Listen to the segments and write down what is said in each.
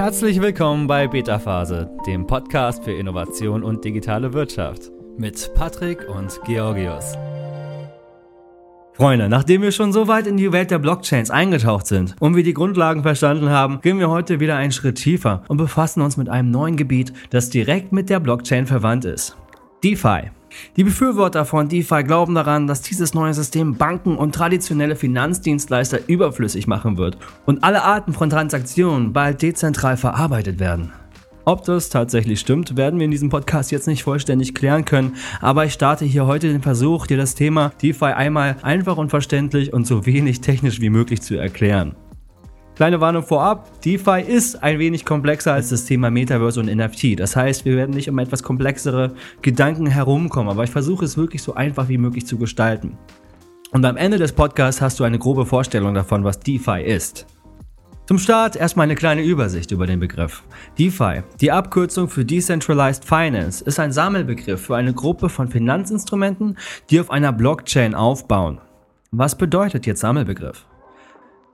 Herzlich willkommen bei Beta Phase, dem Podcast für Innovation und digitale Wirtschaft mit Patrick und Georgios. Freunde, nachdem wir schon so weit in die Welt der Blockchains eingetaucht sind und wir die Grundlagen verstanden haben, gehen wir heute wieder einen Schritt tiefer und befassen uns mit einem neuen Gebiet, das direkt mit der Blockchain verwandt ist. DeFi. Die Befürworter von DeFi glauben daran, dass dieses neue System Banken und traditionelle Finanzdienstleister überflüssig machen wird und alle Arten von Transaktionen bald dezentral verarbeitet werden. Ob das tatsächlich stimmt, werden wir in diesem Podcast jetzt nicht vollständig klären können, aber ich starte hier heute den Versuch, dir das Thema DeFi einmal einfach und verständlich und so wenig technisch wie möglich zu erklären. Kleine Warnung vorab, DeFi ist ein wenig komplexer als das Thema Metaverse und NFT. Das heißt, wir werden nicht um etwas komplexere Gedanken herumkommen, aber ich versuche es wirklich so einfach wie möglich zu gestalten. Und am Ende des Podcasts hast du eine grobe Vorstellung davon, was DeFi ist. Zum Start erstmal eine kleine Übersicht über den Begriff. DeFi, die Abkürzung für Decentralized Finance, ist ein Sammelbegriff für eine Gruppe von Finanzinstrumenten, die auf einer Blockchain aufbauen. Was bedeutet jetzt Sammelbegriff?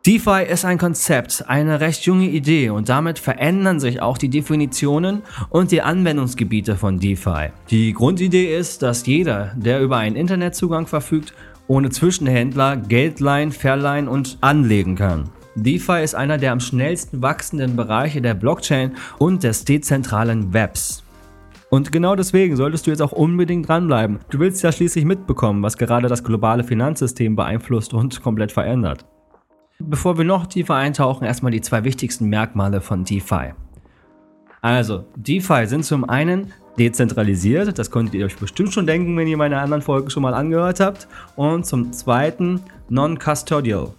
DeFi ist ein Konzept, eine recht junge Idee und damit verändern sich auch die Definitionen und die Anwendungsgebiete von DeFi. Die Grundidee ist, dass jeder, der über einen Internetzugang verfügt, ohne Zwischenhändler Geld leihen, verleihen und anlegen kann. DeFi ist einer der am schnellsten wachsenden Bereiche der Blockchain und des dezentralen Webs. Und genau deswegen solltest du jetzt auch unbedingt dranbleiben. Du willst ja schließlich mitbekommen, was gerade das globale Finanzsystem beeinflusst und komplett verändert. Bevor wir noch tiefer eintauchen, erstmal die zwei wichtigsten Merkmale von DeFi. Also, DeFi sind zum einen dezentralisiert, das konntet ihr euch bestimmt schon denken, wenn ihr meine anderen Folgen schon mal angehört habt. Und zum zweiten non-custodial.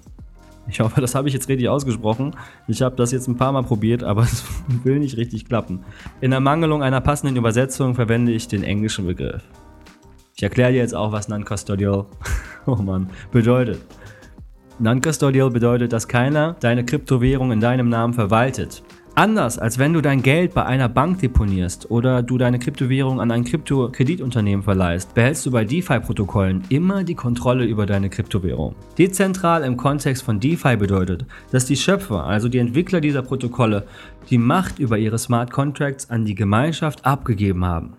Ich hoffe, das habe ich jetzt richtig ausgesprochen. Ich habe das jetzt ein paar Mal probiert, aber es will nicht richtig klappen. In Ermangelung einer passenden Übersetzung verwende ich den englischen Begriff. Ich erkläre dir jetzt auch, was non-custodial oh bedeutet. Non-custodial bedeutet, dass keiner deine Kryptowährung in deinem Namen verwaltet. Anders als wenn du dein Geld bei einer Bank deponierst oder du deine Kryptowährung an ein Kryptokreditunternehmen verleihst, behältst du bei DeFi-Protokollen immer die Kontrolle über deine Kryptowährung. Dezentral im Kontext von DeFi bedeutet, dass die Schöpfer, also die Entwickler dieser Protokolle, die Macht über ihre Smart Contracts an die Gemeinschaft abgegeben haben.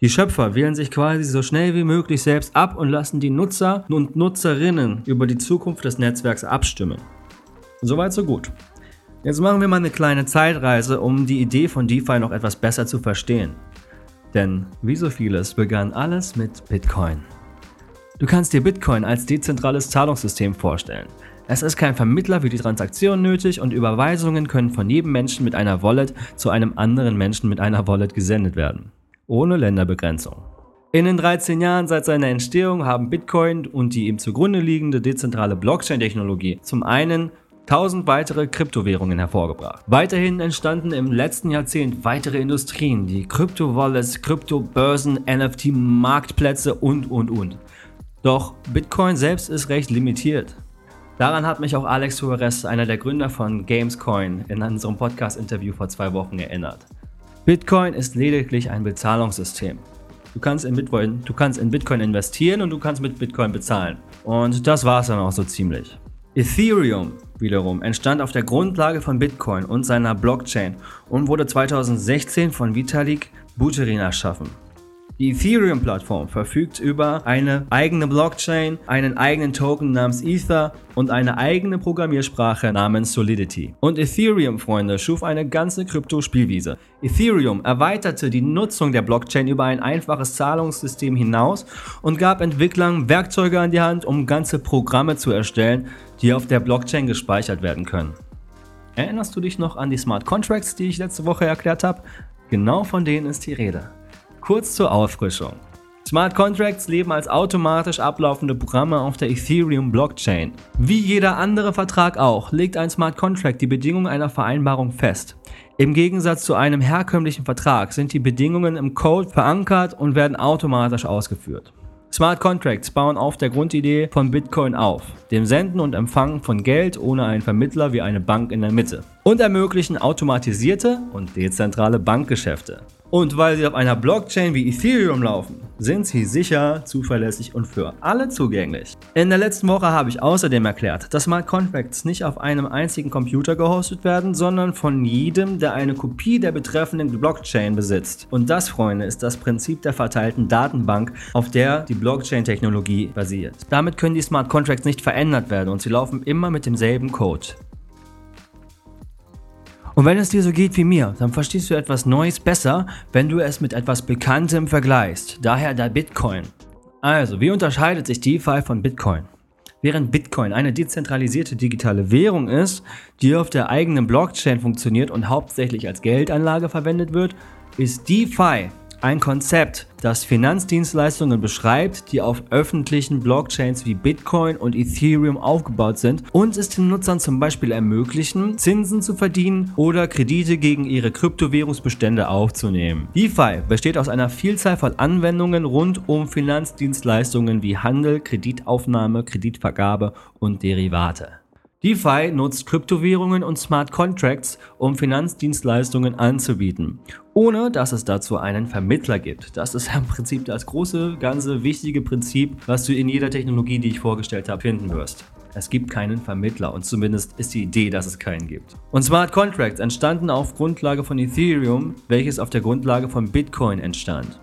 Die Schöpfer wählen sich quasi so schnell wie möglich selbst ab und lassen die Nutzer und Nutzerinnen über die Zukunft des Netzwerks abstimmen. Soweit so gut. Jetzt machen wir mal eine kleine Zeitreise, um die Idee von DeFi noch etwas besser zu verstehen. Denn wie so vieles begann alles mit Bitcoin. Du kannst dir Bitcoin als dezentrales Zahlungssystem vorstellen. Es ist kein Vermittler für die Transaktion nötig und Überweisungen können von jedem Menschen mit einer Wallet zu einem anderen Menschen mit einer Wallet gesendet werden ohne Länderbegrenzung. In den 13 Jahren seit seiner Entstehung haben Bitcoin und die ihm zugrunde liegende dezentrale Blockchain-Technologie zum einen 1000 weitere Kryptowährungen hervorgebracht. Weiterhin entstanden im letzten Jahrzehnt weitere Industrien, die Krypto-Wallets, Krypto-Börsen, NFT-Marktplätze und, und, und. Doch Bitcoin selbst ist recht limitiert. Daran hat mich auch Alex Suarez, einer der Gründer von Gamescoin, in unserem Podcast-Interview vor zwei Wochen erinnert. Bitcoin ist lediglich ein Bezahlungssystem. Du kannst, in Bitcoin, du kannst in Bitcoin investieren und du kannst mit Bitcoin bezahlen. Und das war es dann auch so ziemlich. Ethereum wiederum entstand auf der Grundlage von Bitcoin und seiner Blockchain und wurde 2016 von Vitalik Buterin erschaffen. Die Ethereum-Plattform verfügt über eine eigene Blockchain, einen eigenen Token namens Ether und eine eigene Programmiersprache namens Solidity. Und Ethereum, Freunde, schuf eine ganze Krypto-Spielwiese. Ethereum erweiterte die Nutzung der Blockchain über ein einfaches Zahlungssystem hinaus und gab Entwicklern Werkzeuge an die Hand, um ganze Programme zu erstellen, die auf der Blockchain gespeichert werden können. Erinnerst du dich noch an die Smart Contracts, die ich letzte Woche erklärt habe? Genau von denen ist die Rede. Kurz zur Auffrischung. Smart Contracts leben als automatisch ablaufende Programme auf der Ethereum Blockchain. Wie jeder andere Vertrag auch, legt ein Smart Contract die Bedingungen einer Vereinbarung fest. Im Gegensatz zu einem herkömmlichen Vertrag sind die Bedingungen im Code verankert und werden automatisch ausgeführt. Smart Contracts bauen auf der Grundidee von Bitcoin auf, dem Senden und Empfangen von Geld ohne einen Vermittler wie eine Bank in der Mitte. Und ermöglichen automatisierte und dezentrale Bankgeschäfte. Und weil sie auf einer Blockchain wie Ethereum laufen, sind sie sicher, zuverlässig und für alle zugänglich. In der letzten Woche habe ich außerdem erklärt, dass Smart Contracts nicht auf einem einzigen Computer gehostet werden, sondern von jedem, der eine Kopie der betreffenden Blockchain besitzt. Und das, Freunde, ist das Prinzip der verteilten Datenbank, auf der die Blockchain-Technologie basiert. Damit können die Smart Contracts nicht verändert werden und sie laufen immer mit demselben Code. Und wenn es dir so geht wie mir, dann verstehst du etwas Neues besser, wenn du es mit etwas Bekanntem vergleichst. Daher der Bitcoin. Also, wie unterscheidet sich DeFi von Bitcoin? Während Bitcoin eine dezentralisierte digitale Währung ist, die auf der eigenen Blockchain funktioniert und hauptsächlich als Geldanlage verwendet wird, ist DeFi ein Konzept, das Finanzdienstleistungen beschreibt, die auf öffentlichen Blockchains wie Bitcoin und Ethereum aufgebaut sind und es den Nutzern zum Beispiel ermöglichen, Zinsen zu verdienen oder Kredite gegen ihre Kryptowährungsbestände aufzunehmen. DeFi besteht aus einer Vielzahl von Anwendungen rund um Finanzdienstleistungen wie Handel, Kreditaufnahme, Kreditvergabe und Derivate. DeFi nutzt Kryptowährungen und Smart Contracts, um Finanzdienstleistungen anzubieten, ohne dass es dazu einen Vermittler gibt. Das ist im Prinzip das große, ganze, wichtige Prinzip, was du in jeder Technologie, die ich vorgestellt habe, finden wirst. Es gibt keinen Vermittler und zumindest ist die Idee, dass es keinen gibt. Und Smart Contracts entstanden auf Grundlage von Ethereum, welches auf der Grundlage von Bitcoin entstand.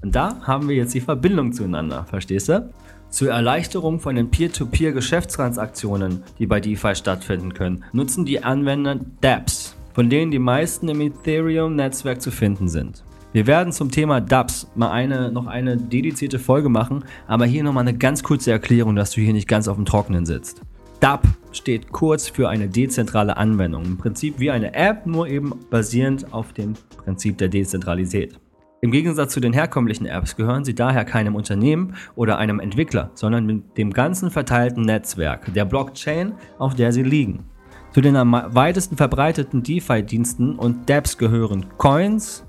Und da haben wir jetzt die Verbindung zueinander, verstehst du? Zur Erleichterung von den Peer-to-Peer-Geschäftstransaktionen, die bei DeFi stattfinden können, nutzen die Anwender dApps, von denen die meisten im Ethereum-Netzwerk zu finden sind. Wir werden zum Thema dApps mal eine, noch eine dedizierte Folge machen, aber hier nochmal eine ganz kurze Erklärung, dass du hier nicht ganz auf dem Trockenen sitzt. DApp steht kurz für eine dezentrale Anwendung. Im Prinzip wie eine App, nur eben basierend auf dem Prinzip der Dezentralität. Im Gegensatz zu den herkömmlichen Apps gehören sie daher keinem Unternehmen oder einem Entwickler, sondern mit dem ganzen verteilten Netzwerk, der Blockchain, auf der sie liegen. Zu den am weitesten verbreiteten DeFi-Diensten und dApps gehören Coins,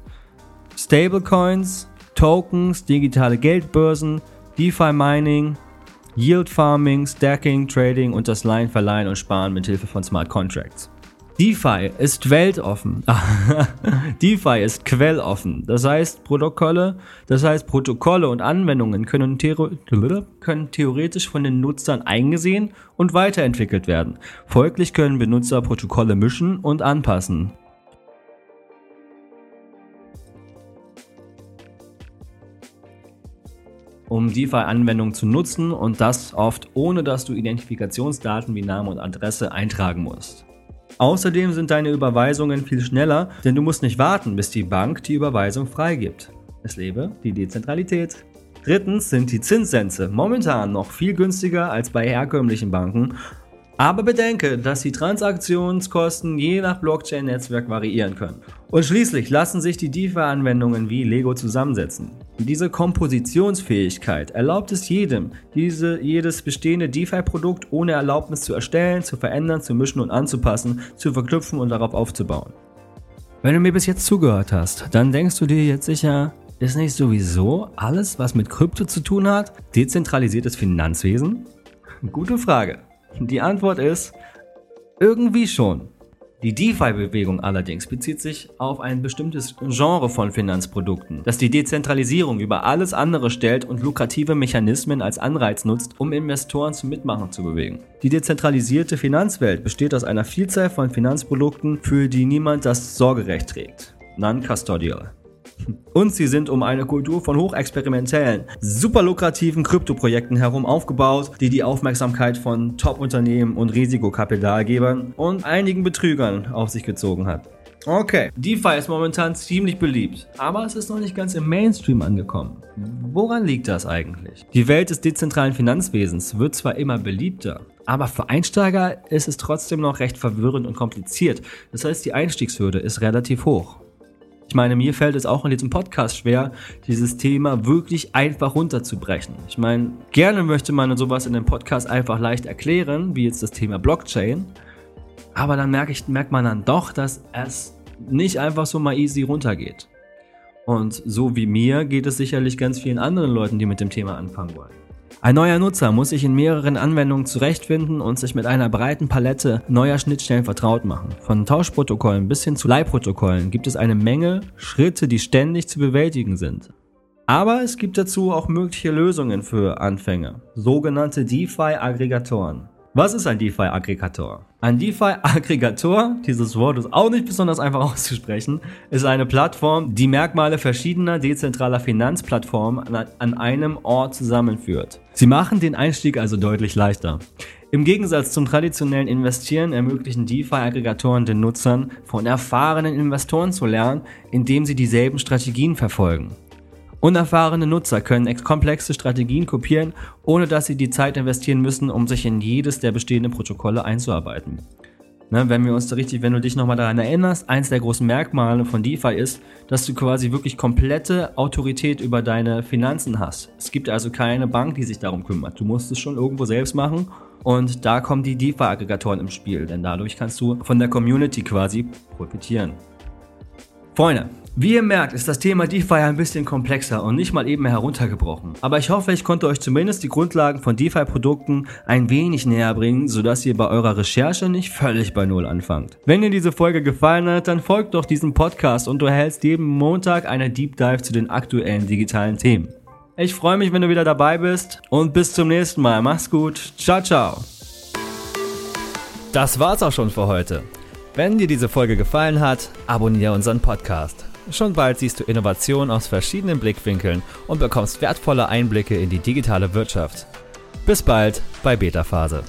Stablecoins, Tokens, digitale Geldbörsen, DeFi-Mining, Yield Farming, Stacking, Trading und das Leihen, Verleihen und Sparen mit Hilfe von Smart Contracts. DeFi ist weltoffen. DeFi ist quelloffen. Das heißt, Protokolle, das heißt, Protokolle und Anwendungen können, können, theoretisch von den Nutzern eingesehen und weiterentwickelt werden. Folglich können Benutzer Protokolle mischen und anpassen. um DeFi-Anwendungen zu nutzen und das oft ohne dass du Identifikationsdaten wie Name und Adresse eintragen musst. Außerdem sind deine Überweisungen viel schneller, denn du musst nicht warten, bis die Bank die Überweisung freigibt. Es lebe die Dezentralität. Drittens sind die Zinssätze momentan noch viel günstiger als bei herkömmlichen Banken aber bedenke, dass die Transaktionskosten je nach Blockchain-Netzwerk variieren können. Und schließlich lassen sich die DeFi-Anwendungen wie Lego zusammensetzen. Diese Kompositionsfähigkeit erlaubt es jedem, diese, jedes bestehende DeFi-Produkt ohne Erlaubnis zu erstellen, zu verändern, zu mischen und anzupassen, zu verknüpfen und darauf aufzubauen. Wenn du mir bis jetzt zugehört hast, dann denkst du dir jetzt sicher, ist nicht sowieso alles, was mit Krypto zu tun hat, dezentralisiertes Finanzwesen? Gute Frage. Die Antwort ist irgendwie schon. Die DeFi-Bewegung allerdings bezieht sich auf ein bestimmtes Genre von Finanzprodukten, das die Dezentralisierung über alles andere stellt und lukrative Mechanismen als Anreiz nutzt, um Investoren zum Mitmachen zu bewegen. Die dezentralisierte Finanzwelt besteht aus einer Vielzahl von Finanzprodukten, für die niemand das Sorgerecht trägt. Non-custodial. Und sie sind um eine Kultur von hochexperimentellen, super lukrativen Kryptoprojekten herum aufgebaut, die die Aufmerksamkeit von Top-Unternehmen und Risikokapitalgebern und einigen Betrügern auf sich gezogen hat. Okay, DeFi ist momentan ziemlich beliebt, aber es ist noch nicht ganz im Mainstream angekommen. Woran liegt das eigentlich? Die Welt des dezentralen Finanzwesens wird zwar immer beliebter, aber für Einsteiger ist es trotzdem noch recht verwirrend und kompliziert. Das heißt, die Einstiegshürde ist relativ hoch. Ich meine, mir fällt es auch in diesem Podcast schwer, dieses Thema wirklich einfach runterzubrechen. Ich meine, gerne möchte man sowas in dem Podcast einfach leicht erklären, wie jetzt das Thema Blockchain. Aber dann merke ich, merkt man dann doch, dass es nicht einfach so mal easy runtergeht. Und so wie mir geht es sicherlich ganz vielen anderen Leuten, die mit dem Thema anfangen wollen. Ein neuer Nutzer muss sich in mehreren Anwendungen zurechtfinden und sich mit einer breiten Palette neuer Schnittstellen vertraut machen. Von Tauschprotokollen bis hin zu Leihprotokollen gibt es eine Menge Schritte, die ständig zu bewältigen sind. Aber es gibt dazu auch mögliche Lösungen für Anfänger, sogenannte DeFi-Aggregatoren. Was ist ein DeFi-Aggregator? Ein DeFi-Aggregator, dieses Wort ist auch nicht besonders einfach auszusprechen, ist eine Plattform, die Merkmale verschiedener dezentraler Finanzplattformen an einem Ort zusammenführt. Sie machen den Einstieg also deutlich leichter. Im Gegensatz zum traditionellen Investieren ermöglichen DeFi-Aggregatoren den Nutzern, von erfahrenen Investoren zu lernen, indem sie dieselben Strategien verfolgen. Unerfahrene Nutzer können komplexe Strategien kopieren, ohne dass sie die Zeit investieren müssen, um sich in jedes der bestehenden Protokolle einzuarbeiten. Ne, wenn wir uns da richtig, wenn du dich nochmal daran erinnerst, eins der großen Merkmale von DeFi ist, dass du quasi wirklich komplette Autorität über deine Finanzen hast. Es gibt also keine Bank, die sich darum kümmert. Du musst es schon irgendwo selbst machen und da kommen die DeFi-Aggregatoren im Spiel, denn dadurch kannst du von der Community quasi profitieren. Freunde, wie ihr merkt, ist das Thema DeFi ein bisschen komplexer und nicht mal eben heruntergebrochen. Aber ich hoffe, ich konnte euch zumindest die Grundlagen von DeFi-Produkten ein wenig näher bringen, sodass ihr bei eurer Recherche nicht völlig bei Null anfangt. Wenn dir diese Folge gefallen hat, dann folgt doch diesem Podcast und du erhältst jeden Montag eine Deep Dive zu den aktuellen digitalen Themen. Ich freue mich, wenn du wieder dabei bist und bis zum nächsten Mal. Mach's gut. Ciao, ciao. Das war's auch schon für heute. Wenn dir diese Folge gefallen hat, abonniere unseren Podcast. Schon bald siehst du Innovation aus verschiedenen Blickwinkeln und bekommst wertvolle Einblicke in die digitale Wirtschaft. Bis bald bei Beta Phase.